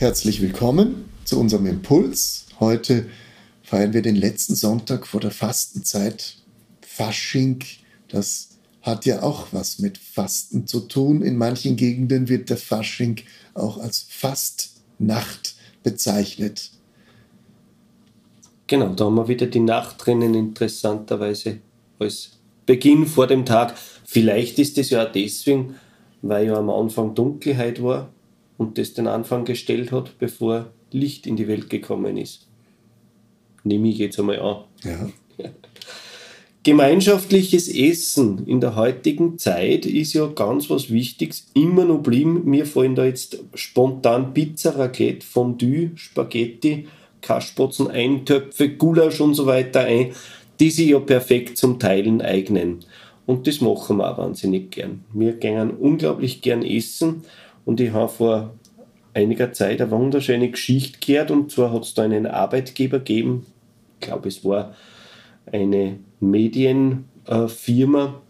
Herzlich willkommen zu unserem Impuls. Heute feiern wir den letzten Sonntag vor der Fastenzeit. Fasching, das hat ja auch was mit Fasten zu tun. In manchen Gegenden wird der Fasching auch als Fastnacht bezeichnet. Genau, da haben wir wieder die Nacht drinnen, interessanterweise als Beginn vor dem Tag. Vielleicht ist es ja auch deswegen, weil ja am Anfang Dunkelheit war und das den Anfang gestellt hat, bevor Licht in die Welt gekommen ist. Nehme ich jetzt einmal an. Ja. Gemeinschaftliches Essen in der heutigen Zeit ist ja ganz was Wichtiges. Immer noch blieben, mir fallen da jetzt spontan Pizza, Raclette, Fondue, Spaghetti, Kaspotzen, Eintöpfe, Gulasch und so weiter ein, die sich ja perfekt zum Teilen eignen. Und das machen wir auch wahnsinnig gern. Wir gehen unglaublich gern essen und ich habe vor einiger Zeit eine wunderschöne Geschichte gehört. Und zwar hat es da einen Arbeitgeber gegeben, ich glaube, es war eine Medienfirma.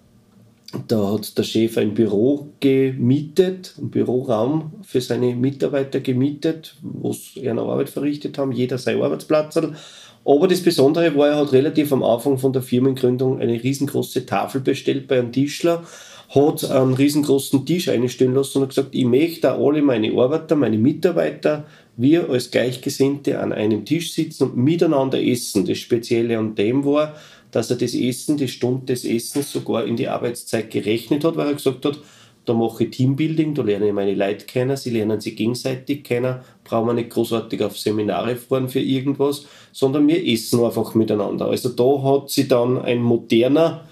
Da hat der Chef ein Büro gemietet, einen Büroraum für seine Mitarbeiter gemietet, wo sie ihre Arbeit verrichtet haben, jeder sein Arbeitsplatz. Aber das Besondere war, er hat relativ am Anfang von der Firmengründung eine riesengroße Tafel bestellt bei einem Tischler hat einen riesengroßen Tisch einstellen lassen und hat gesagt, ich möchte alle meine Arbeiter, meine Mitarbeiter, wir als Gleichgesinnte an einem Tisch sitzen und miteinander essen. Das Spezielle an dem war, dass er das Essen, die Stunde des Essens sogar in die Arbeitszeit gerechnet hat, weil er gesagt hat, da mache ich Teambuilding, da lerne ich meine Leute kennen, sie lernen sich gegenseitig kennen, brauchen wir nicht großartig auf Seminare fahren für irgendwas, sondern wir essen einfach miteinander. Also da hat sie dann ein moderner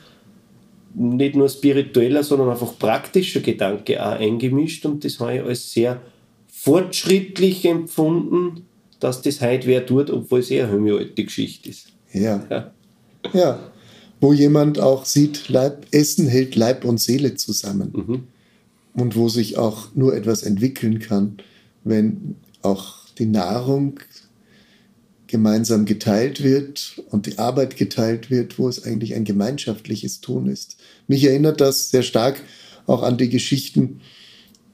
nicht nur spiritueller, sondern einfach praktischer Gedanke auch eingemischt und das habe ich als sehr fortschrittlich empfunden, dass das heute wer tut, obwohl es eher eine alte Geschichte ist. Ja. ja. ja. Wo jemand auch sieht, Leib, Essen hält Leib und Seele zusammen. Mhm. Und wo sich auch nur etwas entwickeln kann, wenn auch die Nahrung gemeinsam geteilt wird und die Arbeit geteilt wird, wo es eigentlich ein gemeinschaftliches Tun ist. Mich erinnert das sehr stark auch an die Geschichten,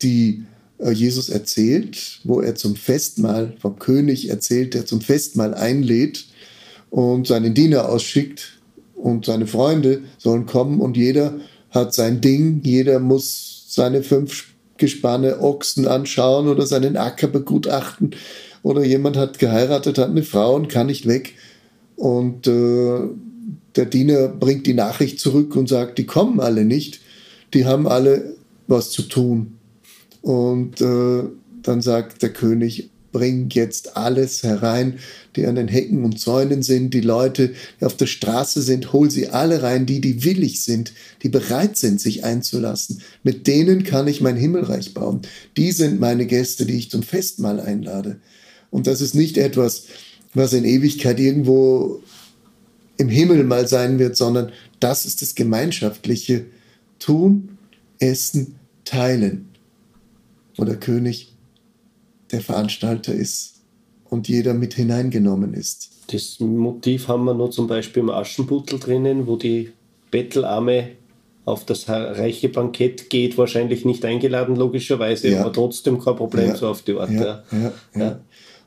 die äh, Jesus erzählt, wo er zum Festmahl vom König erzählt, der zum Festmahl einlädt und seinen Diener ausschickt. Und seine Freunde sollen kommen und jeder hat sein Ding, jeder muss seine fünf Gespanne Ochsen anschauen oder seinen Acker begutachten oder jemand hat geheiratet, hat eine Frau und kann nicht weg. Und äh, der Diener bringt die Nachricht zurück und sagt, die kommen alle nicht, die haben alle was zu tun. Und äh, dann sagt der König, bring jetzt alles herein, die an den Hecken und Zäunen sind, die Leute, die auf der Straße sind, hol sie alle rein, die, die willig sind, die bereit sind, sich einzulassen. Mit denen kann ich mein Himmelreich bauen. Die sind meine Gäste, die ich zum Festmahl einlade. Und das ist nicht etwas, was in Ewigkeit irgendwo im Himmel mal sein wird, sondern das ist das gemeinschaftliche Tun, Essen, Teilen, wo der König der Veranstalter ist und jeder mit hineingenommen ist. Das Motiv haben wir noch zum Beispiel im Aschenputtel drinnen, wo die Bettelarme auf das reiche Bankett geht, wahrscheinlich nicht eingeladen, logischerweise, ja. aber trotzdem kein Problem ja. so auf die Art. Ja.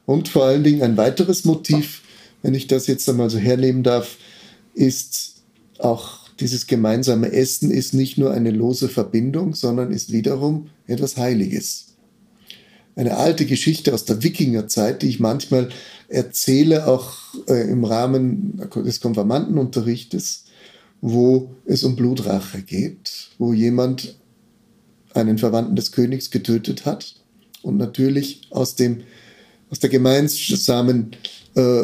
Und vor allen Dingen ein weiteres Motiv, wenn ich das jetzt einmal so hernehmen darf, ist auch dieses gemeinsame Essen ist nicht nur eine lose Verbindung, sondern ist wiederum etwas Heiliges. Eine alte Geschichte aus der Wikingerzeit, die ich manchmal erzähle, auch äh, im Rahmen des Konfirmandenunterrichtes, wo es um Blutrache geht, wo jemand einen Verwandten des Königs getötet hat und natürlich aus dem aus der gemeinsamen äh,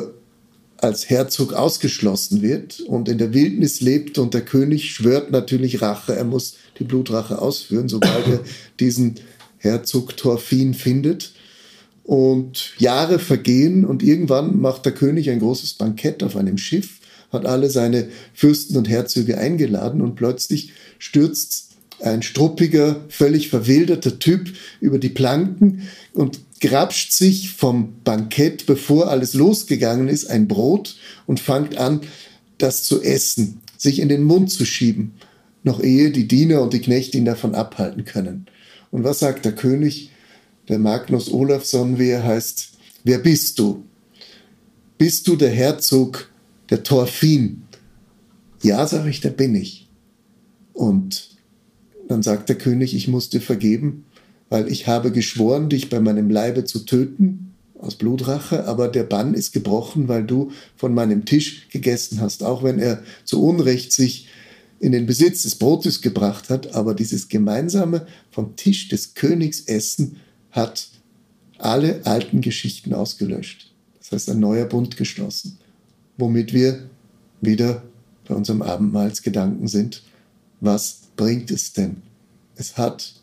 als Herzog ausgeschlossen wird und in der Wildnis lebt und der König schwört natürlich Rache. Er muss die Blutrache ausführen, sobald er diesen Herzog Thorfin findet. Und Jahre vergehen und irgendwann macht der König ein großes Bankett auf einem Schiff, hat alle seine Fürsten und Herzöge eingeladen und plötzlich stürzt ein struppiger, völlig verwilderter Typ über die Planken und grapscht sich vom Bankett, bevor alles losgegangen ist, ein Brot und fängt an, das zu essen, sich in den Mund zu schieben, noch ehe die Diener und die Knechte ihn davon abhalten können. Und was sagt der König? Der Magnus Olafsson, wie er heißt, wer bist du? Bist du der Herzog der Thorfin? Ja, sage ich, der bin ich. Und dann sagt der König, ich muss dir vergeben, weil ich habe geschworen, dich bei meinem Leibe zu töten, aus Blutrache, aber der Bann ist gebrochen, weil du von meinem Tisch gegessen hast, auch wenn er zu Unrecht sich in den Besitz des Brotes gebracht hat, aber dieses gemeinsame vom Tisch des Königs essen hat alle alten Geschichten ausgelöscht. Das heißt, ein neuer Bund geschlossen, womit wir wieder bei unserem Abendmahlsgedanken sind. Was bringt es denn? Es hat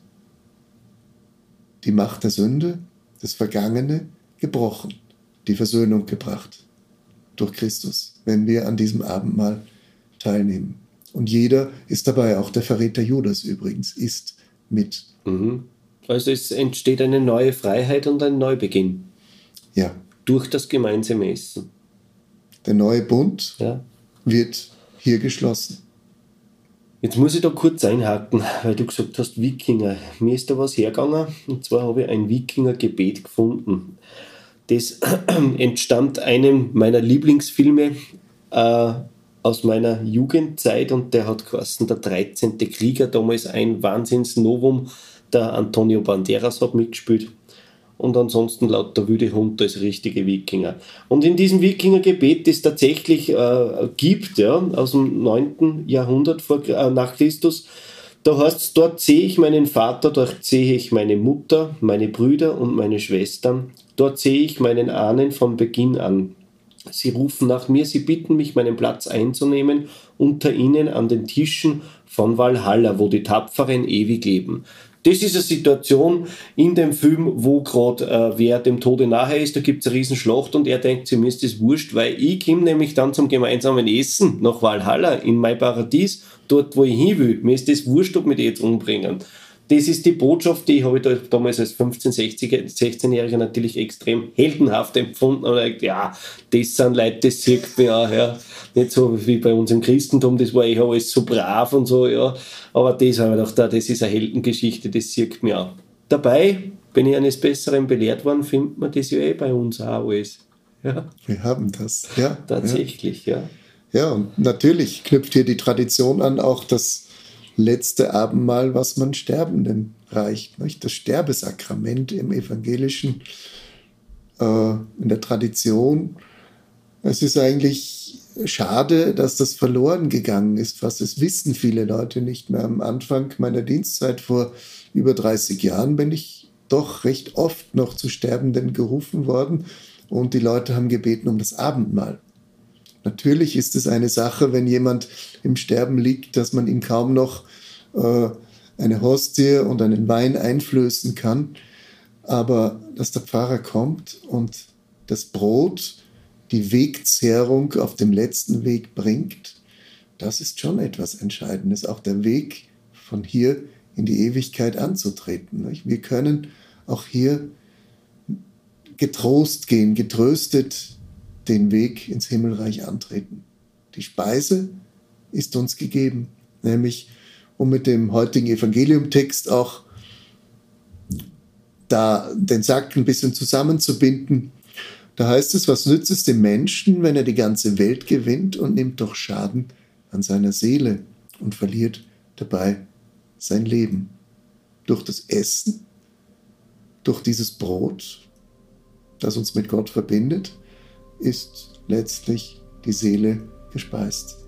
die Macht der Sünde, das Vergangene, gebrochen, die Versöhnung gebracht durch Christus, wenn wir an diesem Abendmahl teilnehmen. Und jeder ist dabei, auch der Verräter Judas übrigens, ist mit. Mhm. Also es entsteht eine neue Freiheit und ein Neubeginn. Ja. Durch das gemeinsame Essen. Der neue Bund ja. wird hier geschlossen. Jetzt muss ich da kurz einhaken, weil du gesagt hast Wikinger. Mir ist da was hergegangen und zwar habe ich ein Wikinger-Gebet gefunden. Das entstammt einem meiner Lieblingsfilme äh, aus meiner Jugendzeit und der hat geheißen Der 13. Krieger, damals ein Wahnsinns-Novum. Der Antonio Banderas hat mitgespielt und ansonsten laut der Wüde Hund als richtige Wikinger. Und in diesem Wikingergebet, das es tatsächlich äh, gibt, ja, aus dem 9. Jahrhundert vor, äh, nach Christus, da heißt es, dort sehe ich meinen Vater, dort sehe ich meine Mutter, meine Brüder und meine Schwestern, dort sehe ich meinen Ahnen von Beginn an. Sie rufen nach mir, sie bitten mich, meinen Platz einzunehmen unter ihnen an den Tischen von Valhalla, wo die Tapferen ewig leben. Das ist eine Situation in dem Film, wo gerade äh, wer dem Tode nahe ist, da gibt es eine Riesenschlacht und er denkt, sie mir ist das wurscht, weil ich komme nämlich dann zum gemeinsamen Essen nach Valhalla in mein Paradies, dort wo ich hin will. Mir ist das wurscht, ob mich die jetzt umbringen das ist die Botschaft, die habe ich da damals als 15-, 16-Jähriger natürlich extrem heldenhaft empfunden. Und ja, das sind Leute, das sieht mir auch, ja. Nicht so wie bei uns im Christentum, das war eh alles so brav und so, ja. Aber das habe ich gedacht, das ist eine Heldengeschichte, das sieht mir auch. Dabei bin ich eines Besseren belehrt worden, findet man das ja eh bei uns auch alles. Ja. Wir haben das, ja. Tatsächlich, ja. Ja, ja und natürlich knüpft hier die Tradition an, auch das letzte Abendmahl, was man Sterbenden reicht. Nicht? Das Sterbesakrament im evangelischen, äh, in der Tradition. Es ist eigentlich schade, dass das verloren gegangen ist. Fast das wissen viele Leute nicht mehr. Am Anfang meiner Dienstzeit vor über 30 Jahren bin ich doch recht oft noch zu Sterbenden gerufen worden und die Leute haben gebeten um das Abendmahl. Natürlich ist es eine Sache, wenn jemand im Sterben liegt, dass man ihm kaum noch äh, eine Hostie und einen Wein einflößen kann, aber dass der Pfarrer kommt und das Brot, die Wegzehrung auf dem letzten Weg bringt, das ist schon etwas Entscheidendes. Auch der Weg von hier in die Ewigkeit anzutreten. Wir können auch hier getrost gehen, getröstet den Weg ins Himmelreich antreten. Die Speise ist uns gegeben, nämlich um mit dem heutigen Evangeliumtext auch da den Sack ein bisschen zusammenzubinden. Da heißt es, was nützt es dem Menschen, wenn er die ganze Welt gewinnt und nimmt doch Schaden an seiner Seele und verliert dabei sein Leben. Durch das Essen, durch dieses Brot, das uns mit Gott verbindet, ist letztlich die Seele gespeist.